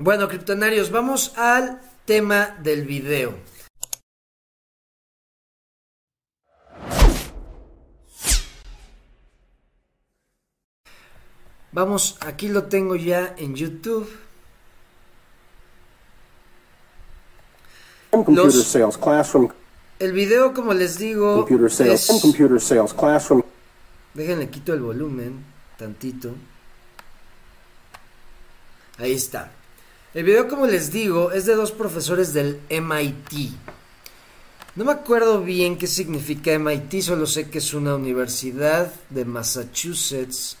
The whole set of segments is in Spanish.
Bueno, criptonarios, vamos al tema del video. Vamos, aquí lo tengo ya en YouTube. Los- sales classroom. El video, como les digo, es... Home computer sales classroom. Déjenle quito el volumen, tantito. Ahí está. El video, como les digo, es de dos profesores del MIT. No me acuerdo bien qué significa MIT, solo sé que es una universidad de Massachusetts.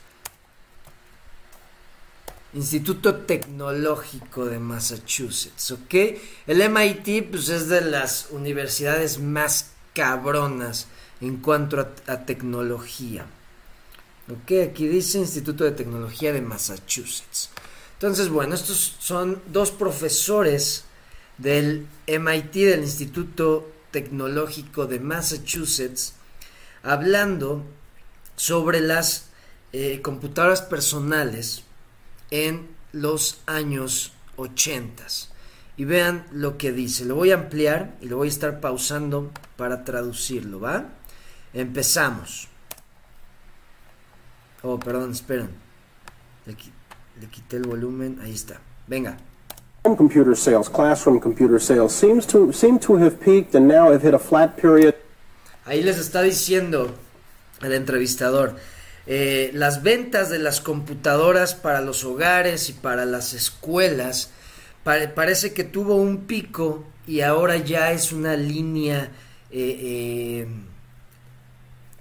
Instituto Tecnológico de Massachusetts, ¿ok? El MIT pues es de las universidades más cabronas en cuanto a, a tecnología. Ok, aquí dice Instituto de Tecnología de Massachusetts. Entonces, bueno, estos son dos profesores del MIT, del Instituto Tecnológico de Massachusetts, hablando sobre las eh, computadoras personales en los años 80. Y vean lo que dice. Lo voy a ampliar y lo voy a estar pausando para traducirlo, ¿va? Empezamos. Oh, perdón, esperen. Qui- le quité el volumen. Ahí está. Venga. Computer sales classroom computer sales seems to seem to have peaked and now have hit a flat period. Ahí les está diciendo el entrevistador. eh, las ventas de las computadoras para los hogares y para las escuelas pare- parece que tuvo un pico y ahora ya es una línea eh,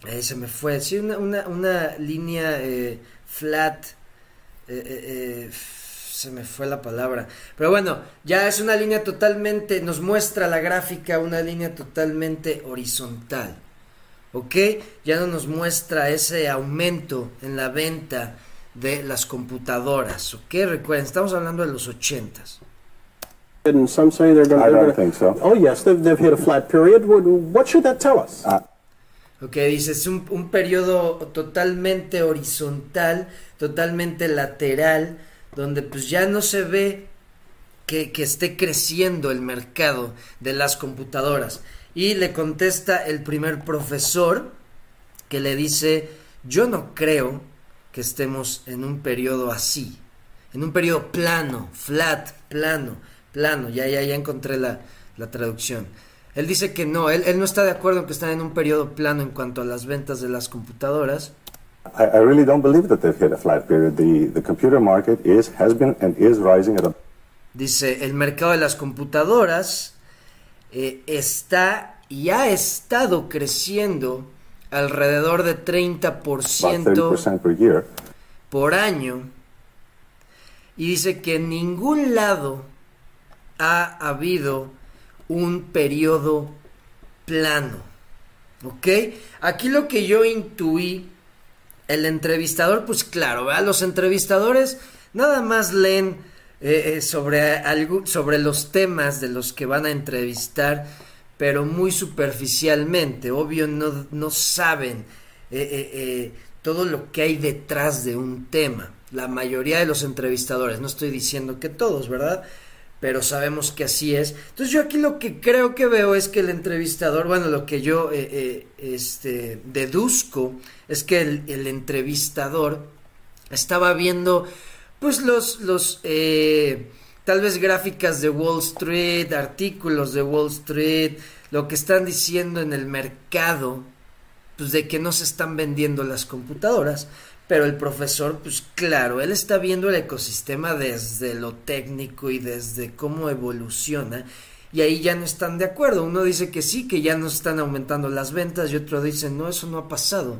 eh, se me fue sí una, una, una línea eh, flat eh, eh, eh, se me fue la palabra. Pero bueno, ya es una línea totalmente, nos muestra la gráfica una línea totalmente horizontal. ¿Ok? Ya no nos muestra ese aumento en la venta de las computadoras. ¿Ok? Recuerden, estamos hablando de los ochentas. And some say they're going I don't think so. Oh yes, they've, they've hit a flat period. What, what should that tell us? Ok, dice, es un, un periodo totalmente horizontal, totalmente lateral, donde pues ya no se ve que, que esté creciendo el mercado de las computadoras. Y le contesta el primer profesor que le dice, yo no creo que estemos en un periodo así, en un periodo plano, flat, plano, plano, ya, ya, ya encontré la, la traducción. Él dice que no, él, él no está de acuerdo en que están en un periodo plano en cuanto a las ventas de las computadoras. I, I really don't believe that they've hit a flat period. The, the computer market is, has been, and is rising at a Dice, el mercado de las computadoras eh, está y ha estado creciendo alrededor de 30% about 30% per year. por año. Y dice que en ningún lado ha habido un periodo plano. ¿Ok? Aquí lo que yo intuí, el entrevistador, pues claro, ¿verdad? los entrevistadores nada más leen eh, eh, sobre, sobre los temas de los que van a entrevistar, pero muy superficialmente. Obvio, no, no saben eh, todo lo que hay detrás de un tema. La mayoría de los entrevistadores, no estoy diciendo que todos, ¿verdad? Pero sabemos que así es. Entonces yo aquí lo que creo que veo es que el entrevistador, bueno, lo que yo eh, eh, este, deduzco es que el, el entrevistador estaba viendo pues los, los eh, tal vez gráficas de Wall Street, artículos de Wall Street, lo que están diciendo en el mercado, pues de que no se están vendiendo las computadoras. Pero el profesor, pues claro, él está viendo el ecosistema desde lo técnico y desde cómo evoluciona. Y ahí ya no están de acuerdo. Uno dice que sí, que ya no están aumentando las ventas y otro dice, no, eso no ha pasado.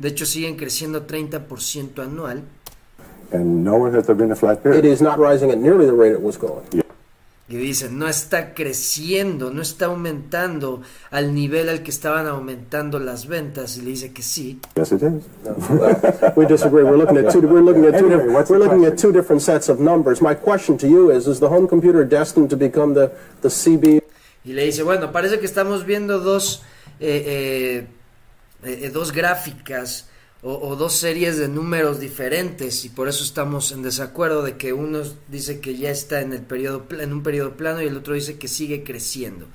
De hecho, siguen creciendo 30% anual. And nowhere has there been a flat period. It is not rising at nearly the rate it was going. Y dicen, no está creciendo, no está aumentando al nivel al que estaban aumentando las ventas. Y le dice que sí. Yes, it is. We disagree. We're looking at two. We're looking at two. Anyway, different- what's we're the looking at question? two different sets of numbers. My question to you is: Is the home computer destined to become the the CB? Y le dice, bueno, parece que estamos viendo dos, eh, eh, eh, dos gráficas o, dos series de números diferentes y por eso estamos en desacuerdo de que uno dice que ya está en el periodo en un periodo plano y el otro dice que sigue creciendo.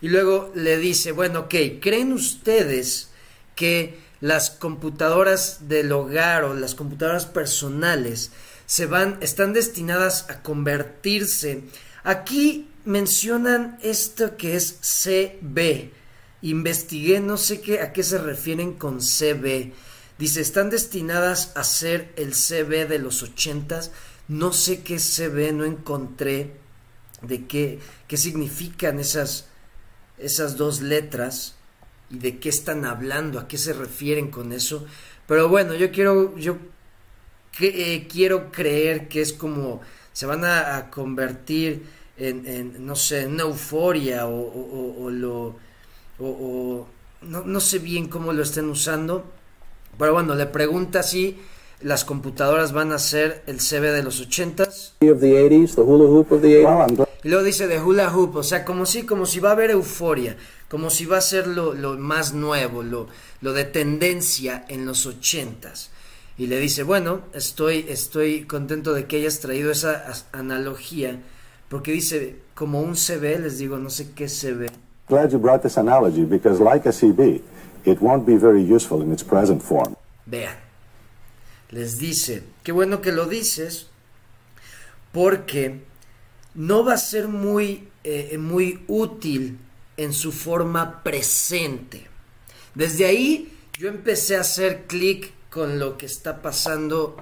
Y luego le dice, bueno, ok, ¿creen ustedes que las computadoras del hogar o las computadoras personales se van, están destinadas a convertirse. Aquí mencionan esto que es CB. Investigué, no sé qué, a qué se refieren con CB. Dice, están destinadas a ser el CB de los ochentas. No sé qué CB, no encontré de qué, qué significan esas, esas dos letras y de qué están hablando, a qué se refieren con eso. Pero bueno, yo quiero, yo eh, quiero creer que es como se van a, convertir en, no sé, en euforia o, lo... O, no, no, sé bien cómo lo estén usando. Pero bueno, le pregunta si las computadoras van a ser el CB de los ochentas. Y luego dice de hula hoop, o sea, como si, como si va a haber euforia como si va a ser lo, más nuevo, lo, lo, de tendencia en los ochentas. Y le dice, bueno, estoy, estoy contento de que hayas traído esa analogía, porque dice, como un CB, les digo, no sé qué CB. Glad you brought this analogy, because like a CB, it won't be very useful in its present form. Vean, les dice, qué bueno que lo dices, porque no va a ser muy, eh, muy útil en su forma presente. Desde ahí yo empecé a hacer clic con lo que está pasando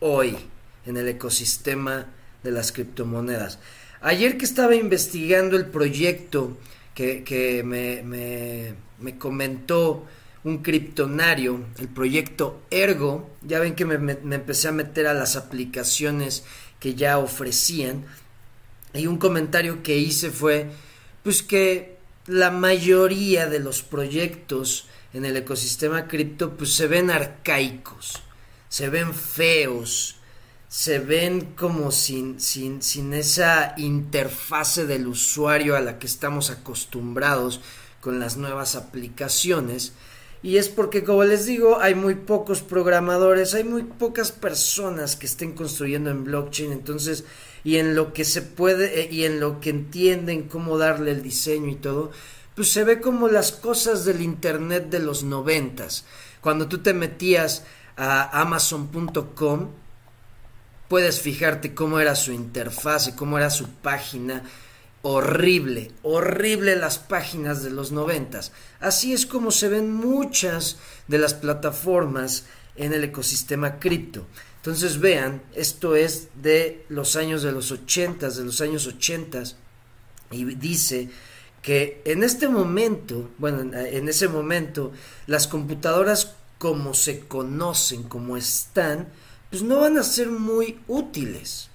hoy en el ecosistema de las criptomonedas. Ayer que estaba investigando el proyecto que, me, comentó un criptonario, el proyecto Ergo, ya ven que me, me empecé a meter a las aplicaciones que ya ofrecían, y un comentario que hice fue, pues que la mayoría de los proyectos en el ecosistema cripto pues se ven arcaicos, se ven feos, se ven como sin, sin, sin esa interfase del usuario a la que estamos acostumbrados con las nuevas aplicaciones. Y es porque, como les digo, hay muy pocos programadores, hay muy pocas personas que estén construyendo en blockchain. Entonces, y en lo que se puede eh, y en lo que entienden cómo darle el diseño y todo, pues se ve como las cosas del internet de los noventas. Cuando tú te metías a amazon.com, puedes fijarte cómo era su interfaz cómo era su página. Horrible, horrible las páginas de los noventas. Así es como se ven muchas de las plataformas en el ecosistema cripto. Entonces vean, esto es de los años de los ochentas, de los años ochentas, y dice que en este momento, bueno, en ese momento, las computadoras como se conocen, como están, pues no van a ser muy útiles.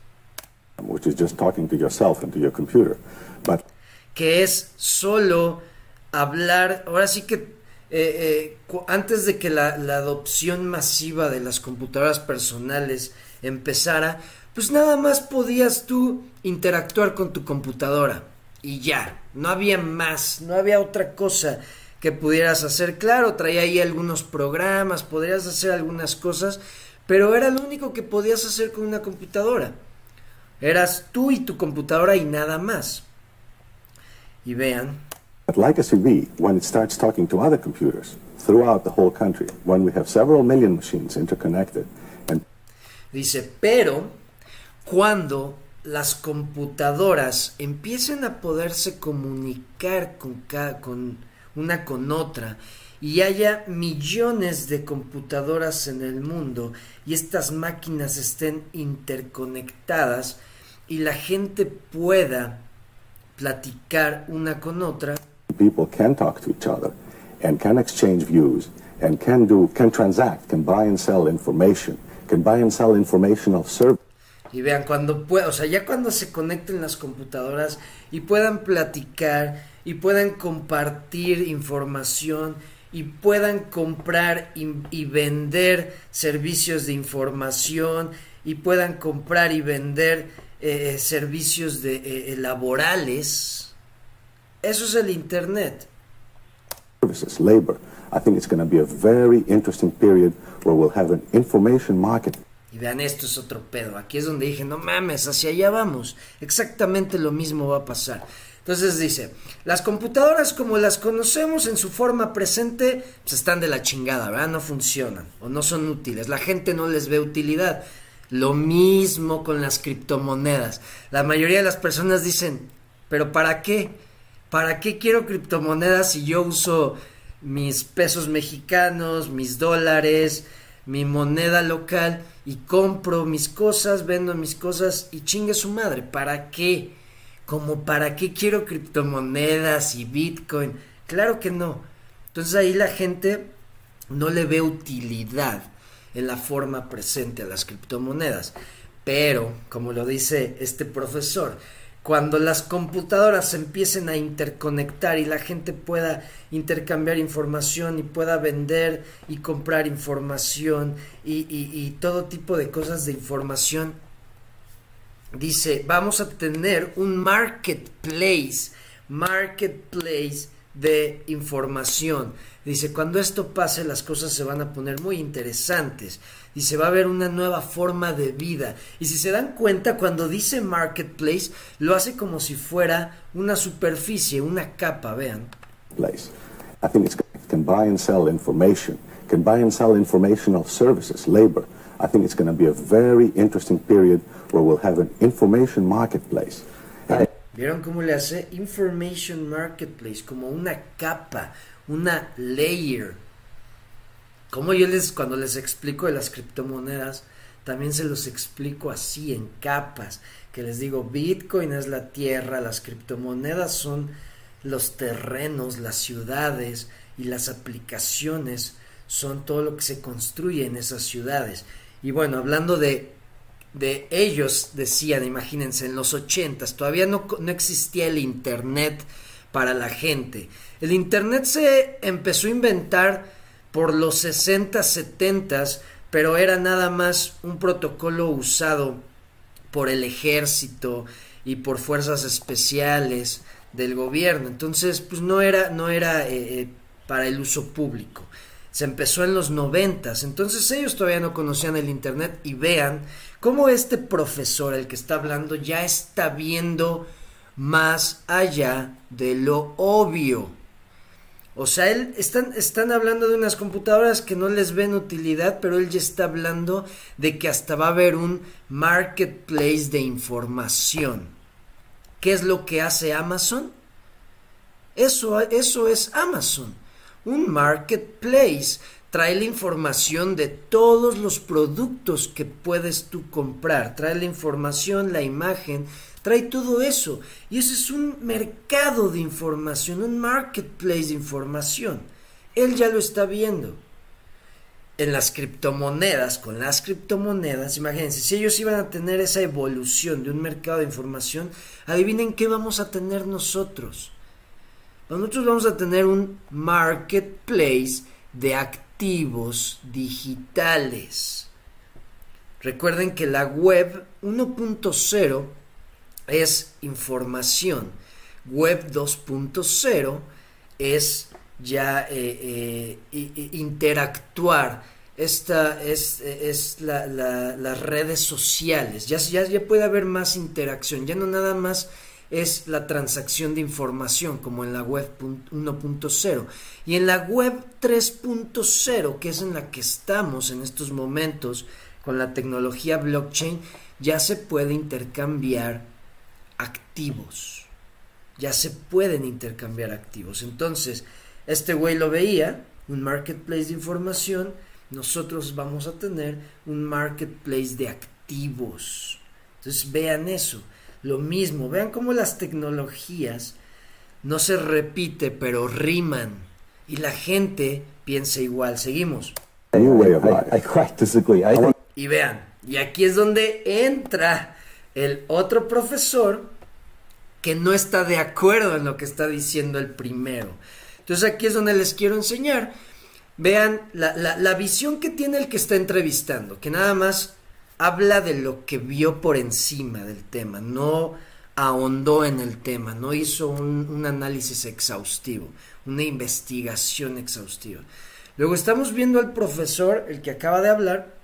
Que es solo hablar, ahora sí que eh, eh, antes de que la, adopción masiva de las computadoras personales empezara, pues nada más podías tú interactuar con tu computadora y ya, no había más, no había otra cosa que pudieras hacer. Claro, traía ahí algunos programas, podrías hacer algunas cosas, pero era lo único que podías hacer con una computadora. Eras tú y tu computadora y nada más. Y vean, But like a CV, when it starts talking to other computers throughout the whole country, when we have several million machines interconnected, and Dice, pero cuando las computadoras empiecen a poderse comunicar con, con una con otra y haya millones de computadoras en el mundo y estas máquinas estén interconectadas y la gente pueda platicar una con otra, people can talk to each other and can exchange views and can do can transact, can buy and sell information, can buy and sell informational services. Y vean, cuando pueda, o sea, ya cuando se conecten las computadoras y puedan platicar y puedan compartir información y puedan comprar y, y vender servicios de información y puedan comprar y vender eh, servicios de, eh, eh laborales, eso es el Internet. Services, labor, I think it's going to be a very interesting period where we'll have an information market. Y vean, esto es otro pedo. Aquí es donde dije, no mames, hacia allá vamos. Exactamente lo mismo va a pasar. Entonces dice, las computadoras como las conocemos en su forma presente, pues están de la chingada, ¿verdad? No funcionan o no son útiles. La gente no les ve utilidad. Lo mismo con las criptomonedas. La mayoría de las personas dicen, pero ¿para qué? ¿Para qué quiero criptomonedas si yo uso mis pesos mexicanos, mis dólares, mi moneda local y compro mis cosas, vendo mis cosas y chingue su madre? ¿Para qué? Como para qué quiero criptomonedas y Bitcoin? Claro que no. Entonces ahí la gente no le ve utilidad en la forma presente a las criptomonedas. Pero, como lo dice este profesor, cuando las computadoras empiecen a interconectar y la gente pueda intercambiar información y pueda vender y comprar información y, todo tipo de cosas de información, dice, vamos a tener un marketplace, marketplace de información. Dice, cuando esto pase las cosas se van a poner muy interesantes. Dice, va a haber una nueva forma de vida. Y si se dan cuenta, cuando dice marketplace, lo hace como si fuera una superficie, una capa, vean. Place. I think it's can buy and sell information, can buy and sell informational services, labor. I think it's going to be a very interesting period where we'll have an information marketplace. ¿Vieron cómo le hace? Information Marketplace, como una capa, una layer. Como yo les, cuando les explico de las criptomonedas, también se los explico así, en capas, que les digo, Bitcoin es la tierra, las criptomonedas son los terrenos, las ciudades y las aplicaciones son todo lo que se construye en esas ciudades. Y bueno, hablando de de ellos decían, imagínense, en los ochentas todavía no, no existía el Internet para la gente. El Internet se empezó a inventar por los 60, 70, pero era nada más un protocolo usado por el ejército y por fuerzas especiales del gobierno. Entonces, pues no era, no era eh, eh, para el uso público. Se empezó en los noventas, entonces ellos todavía no conocían el internet y vean cómo este profesor, el que está hablando, ya está viendo más allá de lo obvio. O sea, él están, están hablando de unas computadoras que no les ven utilidad, pero él ya está hablando de que hasta va a haber un marketplace de información. ¿Qué es lo que hace Amazon? Eso, eso es Amazon. Un marketplace trae la información de todos los productos que puedes tú comprar, trae la información, la imagen, trae todo eso. Y ese es un mercado de información, un marketplace de información. Él ya lo está viendo. En las criptomonedas, con las criptomonedas, imagínense, si ellos iban a tener esa evolución de un mercado de información, adivinen qué vamos a tener nosotros. Nosotros vamos a tener un marketplace de activos digitales. Recuerden que la web 1.0 es información. Web 2.0 es ya eh, eh, interactuar. Esta es, es las redes sociales. Ya, ya, ya puede haber más interacción. Ya no nada más es la transacción de información, como en la web 1.0. Y en la web 3.0, que es en la que estamos en estos momentos con la tecnología blockchain, ya se puede intercambiar activos. Ya se pueden intercambiar activos. Entonces, este güey lo veía, un marketplace de información, nosotros vamos a tener un marketplace de activos. Entonces, vean eso lo mismo. Vean cómo las tecnologías no se repite, pero riman. Y la gente piensa igual. Seguimos. Y vean, y aquí es donde entra el otro profesor que no está de acuerdo en lo que está diciendo el primero. Entonces aquí es donde les quiero enseñar. Vean la, la visión que tiene el que está entrevistando, que nada más habla de lo que vio por encima del tema, no ahondó en el tema, no hizo un, análisis exhaustivo, una investigación exhaustiva. Luego estamos viendo al profesor, el que acaba de hablar,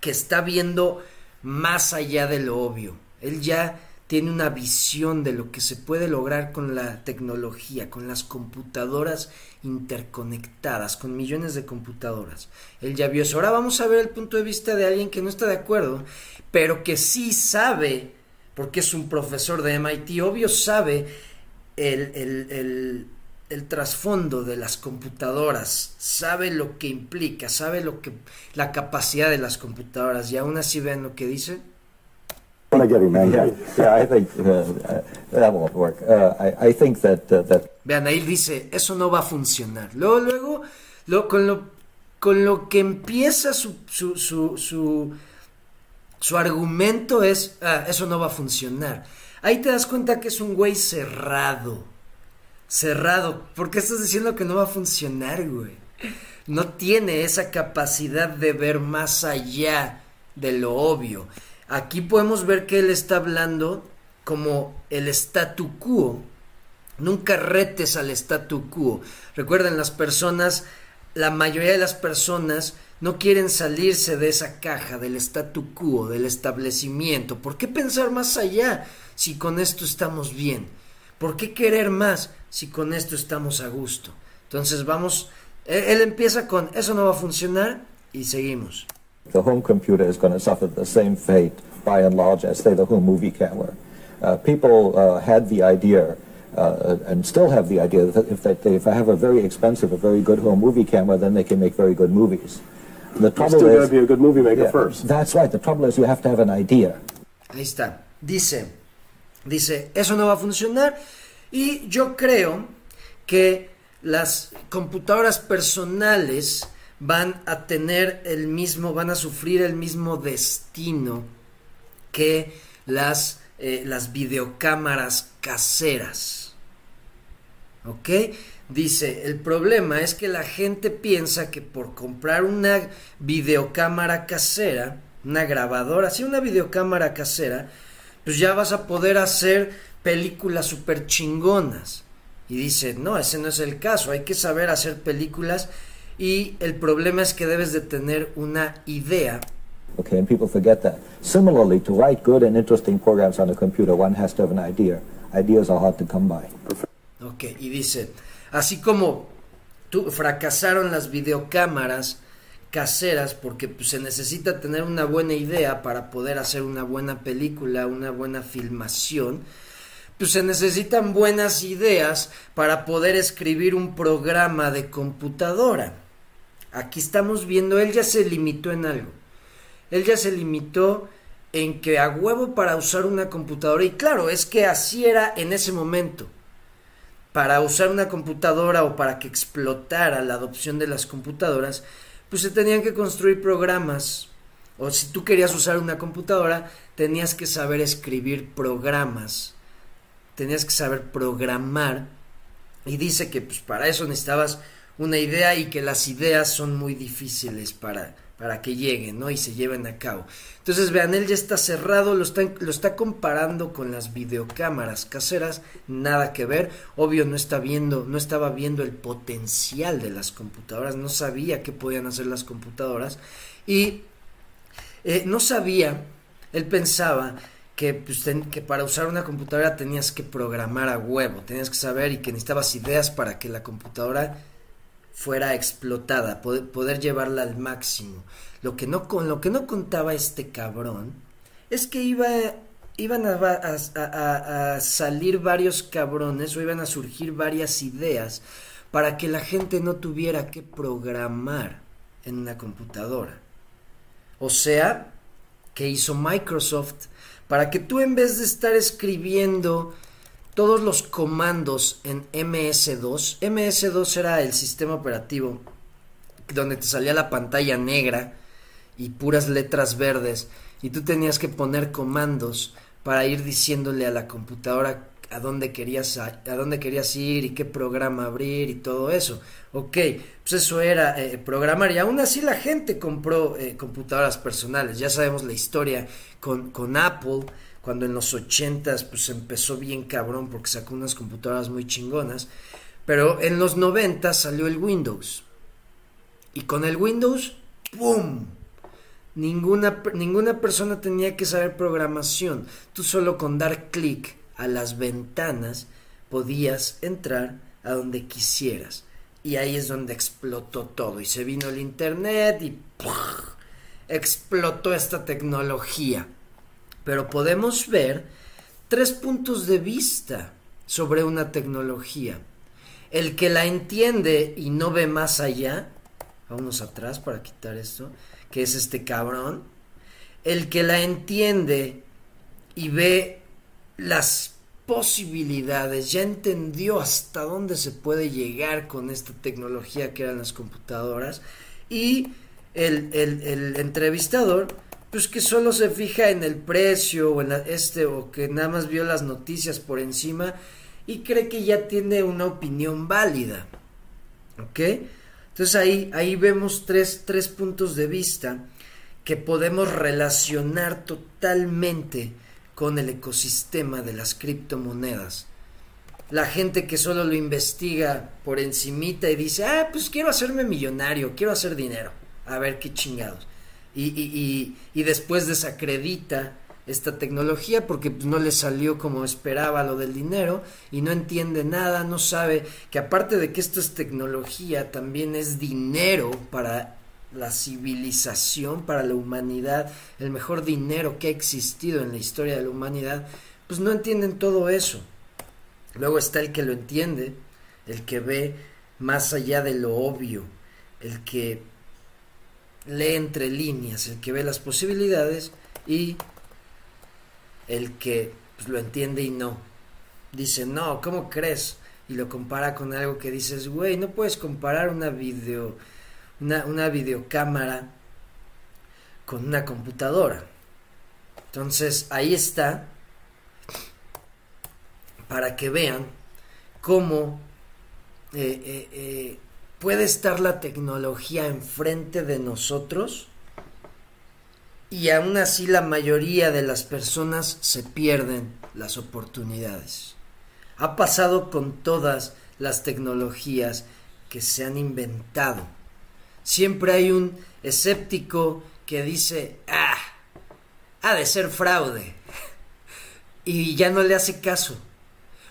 que está viendo más allá de lo obvio. Él ya tiene una visión de lo que se puede lograr con la tecnología, con las computadoras interconectadas, con millones de computadoras. Él ya vio eso. Ahora vamos a ver el punto de vista de alguien que no está de acuerdo, pero que sí sabe, porque es un profesor de MIT, obvio sabe el, el trasfondo de las computadoras, sabe lo que implica, sabe lo que la capacidad de las computadoras y aún así ven lo que dice. Vean, ahí dice, eso no va a funcionar. Luego, luego, lo, con, lo, con lo que empieza su, su, su, su, argumento es, ah, eso no va a funcionar. Ahí te das cuenta que es un güey cerrado. Cerrado. ¿Por qué estás diciendo que no va a funcionar, güey? No tiene esa capacidad de ver más allá de lo obvio. Aquí podemos ver que él está hablando como el statu quo. Nunca retes al statu quo. Recuerden, las personas, la mayoría de las personas no quieren salirse de esa caja del statu quo, del establecimiento. ¿Por qué pensar más allá si con esto estamos bien? ¿Por qué querer más si con esto estamos a gusto? Entonces vamos, él, él empieza con, eso no va a funcionar y seguimos. The home computer is going to suffer the same fate, by and large, as, say, the home movie camera. Uh, people uh, had the idea, uh, and still have the idea, that if, they, if I have a very expensive, a very good home movie camera, then they can make very good movies. The trouble still got to be a good movie maker yeah, first. That's right. The trouble is you have to have an idea. Ahí está. Dice, dice, eso no va a funcionar. Y yo creo que las computadoras personales van a tener el mismo, van a sufrir el mismo destino que las, eh, las videocámaras caseras. ¿Ok? Dice, el problema es que la gente piensa que por comprar una videocámara casera, una grabadora, sí, una videocámara casera, pues ya vas a poder hacer películas super chingonas. Y dice, no, ese no es el caso, hay que saber hacer películas y el problema es que debes de tener una idea. Okay, and people forget that. Similarly, to write good and interesting programs on a computer, one has to have an idea. Ideas are hard to come by. Ok, y dice, así como tú, fracasaron las videocámaras caseras porque pues, se necesita tener una buena idea para poder hacer una buena película, una buena filmación, pues se necesitan buenas ideas para poder escribir un programa de computadora. Aquí estamos viendo, él ya se limitó en algo. Él ya se limitó en que a huevo para usar una computadora, y claro, es que así era en ese momento. Para usar una computadora o para que explotara la adopción de las computadoras, pues se tenían que construir programas. O si tú querías usar una computadora, tenías que saber escribir programas. Tenías que saber programar. Y dice que pues para eso necesitabas una idea y que las ideas son muy difíciles para, para que lleguen, ¿no? Y se lleven a cabo. Entonces, vean, él ya está cerrado, lo está, lo está comparando con las videocámaras caseras, nada que ver. Obvio, no está viendo, no estaba viendo el potencial de las computadoras, no sabía qué podían hacer las computadoras. Y eh, no sabía, él pensaba que, pues, que para usar una computadora tenías que programar a huevo, tenías que saber y que necesitabas ideas para que la computadora fuera explotada, poder, llevarla al máximo. Lo que no, con lo que no contaba este cabrón es que iba, iban a, a, salir varios cabrones o iban a surgir varias ideas para que la gente no tuviera que programar en una computadora. O sea, que hizo Microsoft para que tú en vez de estar escribiendo todos los comandos en MS2. MS2 era el sistema operativo donde te salía la pantalla negra y puras letras verdes y tú tenías que poner comandos para ir diciéndole a la computadora a dónde querías a, dónde querías ir y qué programa abrir y todo eso. Ok, pues eso era eh, programar y aún así la gente compró eh, computadoras personales. Ya sabemos la historia con, con Apple cuando en los 80s pues empezó bien cabrón porque sacó unas computadoras muy chingonas, pero en los 90 salió el Windows. Y con el Windows, ¡pum! Ninguna, ninguna persona tenía que saber programación. Tú solo con dar clic a las ventanas podías entrar a donde quisieras. Y ahí es donde explotó todo. Y se vino el Internet y explotó esta tecnología. Pero podemos ver tres puntos de vista sobre una tecnología. El que la entiende y no ve más allá, vámonos atrás para quitar esto, que es este cabrón, el que la entiende y ve las posibilidades, ya entendió hasta dónde se puede llegar con esta tecnología que eran las computadoras y el, entrevistador pues que solo se fija en el precio o en este o que nada más vio las noticias por encima y cree que ya tiene una opinión válida. ¿Ok? Entonces ahí, ahí vemos tres, tres puntos de vista que podemos relacionar totalmente con el ecosistema de las criptomonedas. La gente que solo lo investiga por encimita y dice, ah, pues quiero hacerme millonario, quiero hacer dinero, a ver qué chingados. Y, y, y, después desacredita esta tecnología porque pues, no le salió como esperaba lo del dinero y no entiende nada, no sabe que aparte de que esto es tecnología, también es dinero para la civilización, para la humanidad, el mejor dinero que ha existido en la historia de la humanidad, pues no entienden todo eso. Luego está el que lo entiende, el que ve más allá de lo obvio, el que lee entre líneas, el que ve las posibilidades y el que pues, lo entiende y no. Dice, no, ¿cómo crees? Y lo compara con algo que dices, güey, no puedes comparar una video una, videocámara con una computadora. Entonces ahí está para que vean cómo eh, eh, eh, puede estar la tecnología enfrente de nosotros y aún así la mayoría de las personas se pierden las oportunidades. Ha pasado con todas las tecnologías que se han inventado siempre hay un escéptico que dice, ah, ha de ser fraude. y ya no le hace caso.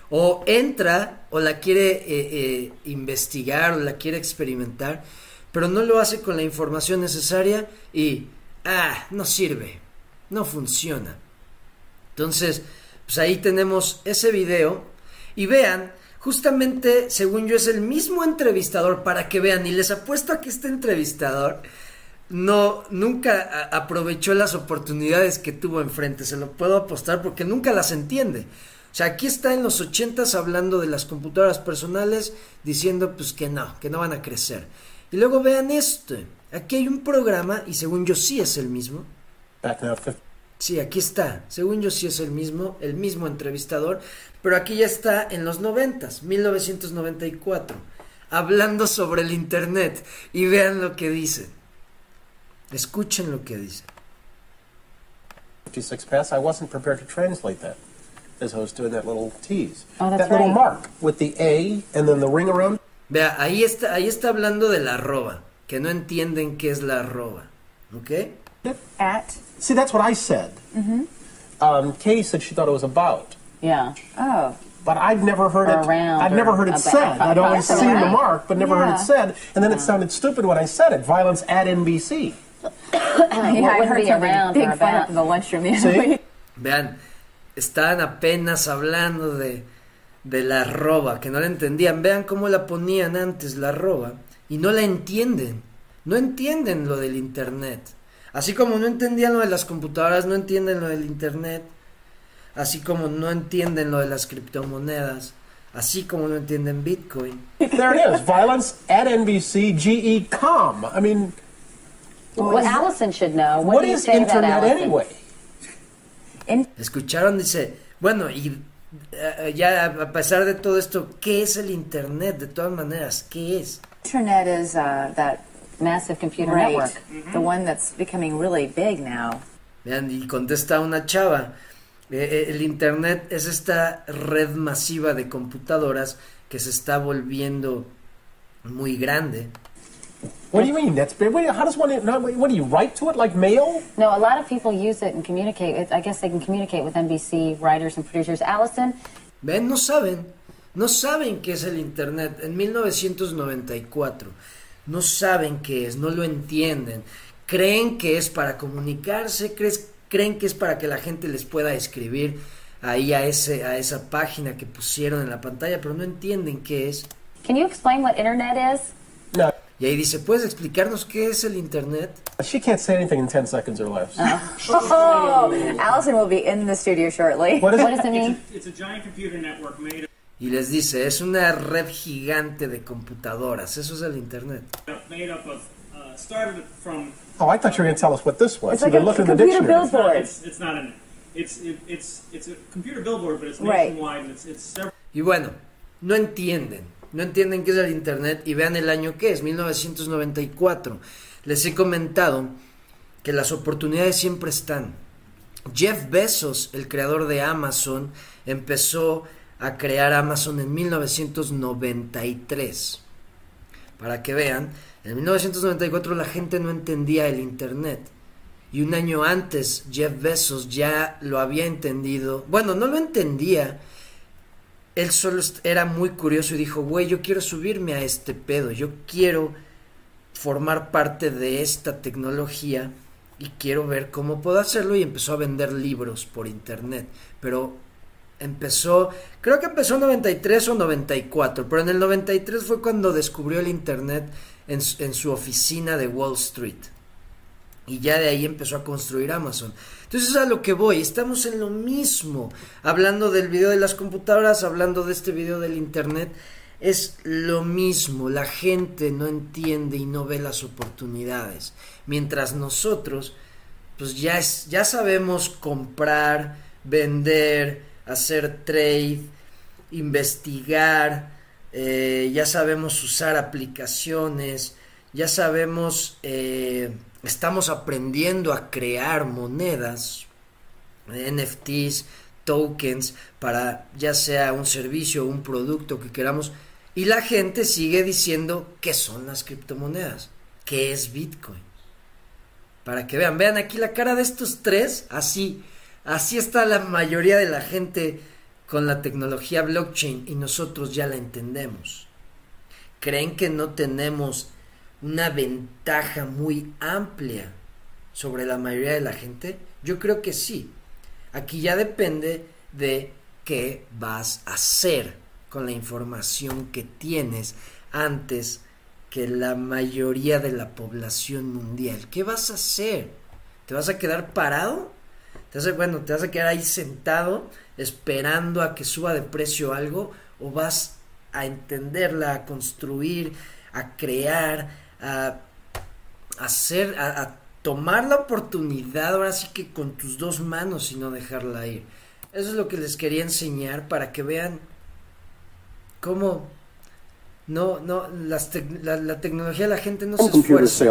O entra o la quiere eh, eh, investigar o la quiere experimentar, pero no lo hace con la información necesaria y, ah, no sirve, no funciona. Entonces, pues ahí tenemos ese video y vean justamente, según yo, es el mismo entrevistador para que vean. Y les apuesto a que este entrevistador no nunca aprovechó las oportunidades que tuvo enfrente. Se lo puedo apostar porque nunca las entiende. Sea, aquí está en los ochentas hablando de las computadoras personales, diciendo pues que no, que no van a crecer. Y luego vean esto. Aquí hay un programa, y según yo sí es el mismo. Sí, aquí está. Según yo sí es el mismo, el mismo entrevistador, pero aquí ya está en los noventas, 1994, hablando sobre el internet y vean lo que dice. Escuchen lo que dice. 56 pass, I wasn't prepared to translate as I was doing that little tease. Oh, that little mark with the A and then the ring around. Vea, ahí está, ahí está hablando de la arroba, que no entienden qué es la arroba. ¿Ok? At. See, that's what I said. Mm-hmm. Um, Katie said she thought it was about. Yeah. Oh. But I've never heard Or it. around I've never heard it about. said. I'd always That's seen the mark, but never heard it said. And then it sounded stupid when I said it. Violence at NBC. yeah, I heard be something around big or about. up in the lunchroom the other See? week. Vean, estaban apenas hablando de, de la arroba, que no la entendían. Vean cómo la ponían antes la arroba y no la entienden. No entienden lo del internet. Así como no entendían lo de las computadoras, no entienden lo del internet. Así como no entienden lo de las criptomonedas. Así como no entienden Bitcoin. there it is. Violence at NBC, GE.com. I mean, Well, Allison should know. What, what do you is say to that, internet Allison? Anyway? Escucharon, dice, bueno, y eh, ya a pesar de todo esto, ¿qué es el internet? De todas maneras, ¿qué es? Internet is uh, that Massive computer right, network. the one that's becoming really big now. Vean, y contesta una chava, eh, el Internet es esta red masiva de computadoras que se está volviendo muy grande. What do you mean? That's big. How does one? Not, what do you write to it like mail? No, a lot of people use it and communicate. It, I guess they can communicate with NBC writers and producers. Allison, ¿Ven? No saben. No saben qué es el Internet. En 1994. No saben qué es. No lo entienden. Creen que es para comunicarse. crees- creen que es para que la gente les pueda escribir ahí a, ese, a esa página que pusieron en la pantalla. Pero no entienden qué es. can you explain what internet is? No, Y ahí dice, ¿puedes explicarnos qué es el Internet? she can't say anything in ten seconds or less. Oh, Allison will be in the studio shortly. What is What does it mean? It's a giant computer network made Y les dice, es una red gigante de computadoras. Eso es el Internet. up, made up of uh, started from. Oh, I thought you were going to tell us what this was. It's You like a look in the computer dictionary. It's not, billboard. it's, it's not an. It's it, it's it's a computer billboard, but it's Right. nationwide and it's it's several. Y bueno, no entienden. No entienden qué es el Internet y vean el año que es, 1994. Les he comentado que las oportunidades siempre están. Jeff Bezos, el creador de Amazon, empezó a crear Amazon en 1993. Para que vean, en 1994 la gente no entendía el Internet. Y un año antes Jeff Bezos ya lo había entendido. Bueno, no lo entendía. Él solo era muy curioso y dijo, güey, yo quiero subirme a este pedo. Yo quiero formar parte de esta tecnología y quiero ver cómo puedo hacerlo y empezó a vender libros por internet. Pero empezó, creo que empezó en 93 o 94, pero en el 93 fue cuando descubrió el internet en, en su oficina de Wall Street. Y ya de ahí empezó a construir Amazon. Entonces a lo que voy, estamos en lo mismo. Hablando del video de las computadoras, hablando de este video del internet, es lo mismo. La gente no entiende y no ve las oportunidades. Mientras nosotros, pues ya, es, ya sabemos comprar, vender, hacer trade, investigar, eh, ya sabemos usar aplicaciones, ya sabemos, eh, estamos aprendiendo a crear monedas, NFTs, tokens, para ya sea un servicio o un producto que queramos. Y la gente sigue diciendo qué son las criptomonedas, qué es Bitcoin. Para que vean, vean aquí la cara de estos tres, así, así está la mayoría de la gente con la tecnología blockchain y nosotros ya la entendemos. ¿Creen que no tenemos una ventaja muy amplia sobre la mayoría de la gente? Yo creo que sí. Aquí ya depende de qué vas a hacer con la información que tienes antes que la mayoría de la población mundial. ¿Qué vas a hacer? ¿Te vas a quedar parado? ¿Te vas a, bueno, te vas a quedar ahí sentado esperando a que suba de precio algo o vas a entenderla, a construir, a crear, a hacer, a, a tomar la oportunidad ahora sí que con tus dos manos y no dejarla ir. Eso es lo que les quería enseñar para que vean cómo no, no, las la, la tecnología la gente no se esfuerza.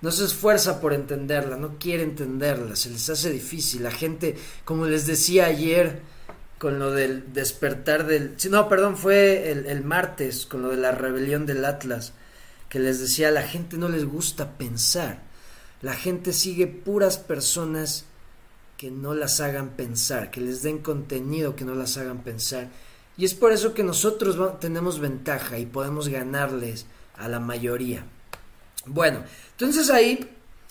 No se esfuerza por entenderla, no quiere entenderla, se les hace difícil. La gente, como les decía ayer, con lo del despertar del... No, perdón, fue el, el martes, con lo de la rebelión del Atlas, que les decía, la gente no les gusta pensar. La gente sigue puras personas que no las hagan pensar, que les den contenido que no las hagan pensar. Y es por eso que nosotros tenemos ventaja y podemos ganarles a la mayoría. Bueno, entonces ahí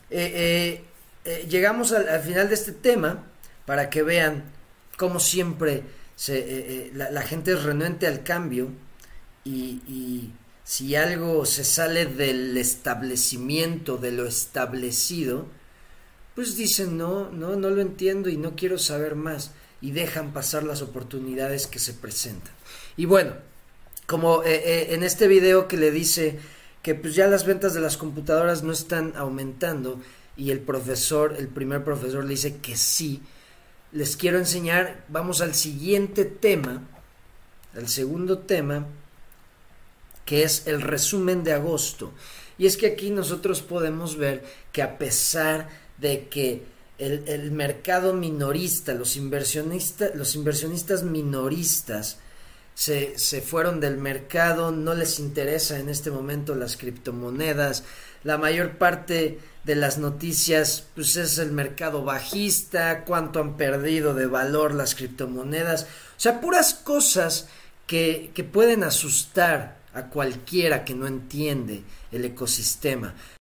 eh, eh, eh, llegamos al, al final de este tema para que vean cómo siempre se, eh, eh, la, gente es renuente al cambio y, si algo se sale del establecimiento, de lo establecido, pues dicen no, no, no lo entiendo y no quiero saber más y dejan pasar las oportunidades que se presentan. Y bueno, como eh, en este video que le dice que pues ya las ventas de las computadoras no están aumentando y el profesor, el primer profesor le dice que sí, les quiero enseñar, vamos al siguiente tema, al segundo tema, que es el resumen de agosto. Y es que aquí nosotros podemos ver que a pesar de que el, el mercado minorista, los inversionistas, los inversionistas minoristas se, se fueron del mercado, no les interesa en este momento las criptomonedas, la mayor parte de las noticias pues es el mercado bajista, cuánto han perdido de valor las criptomonedas, o sea, puras cosas que, que pueden asustar a cualquiera que no entiende el ecosistema.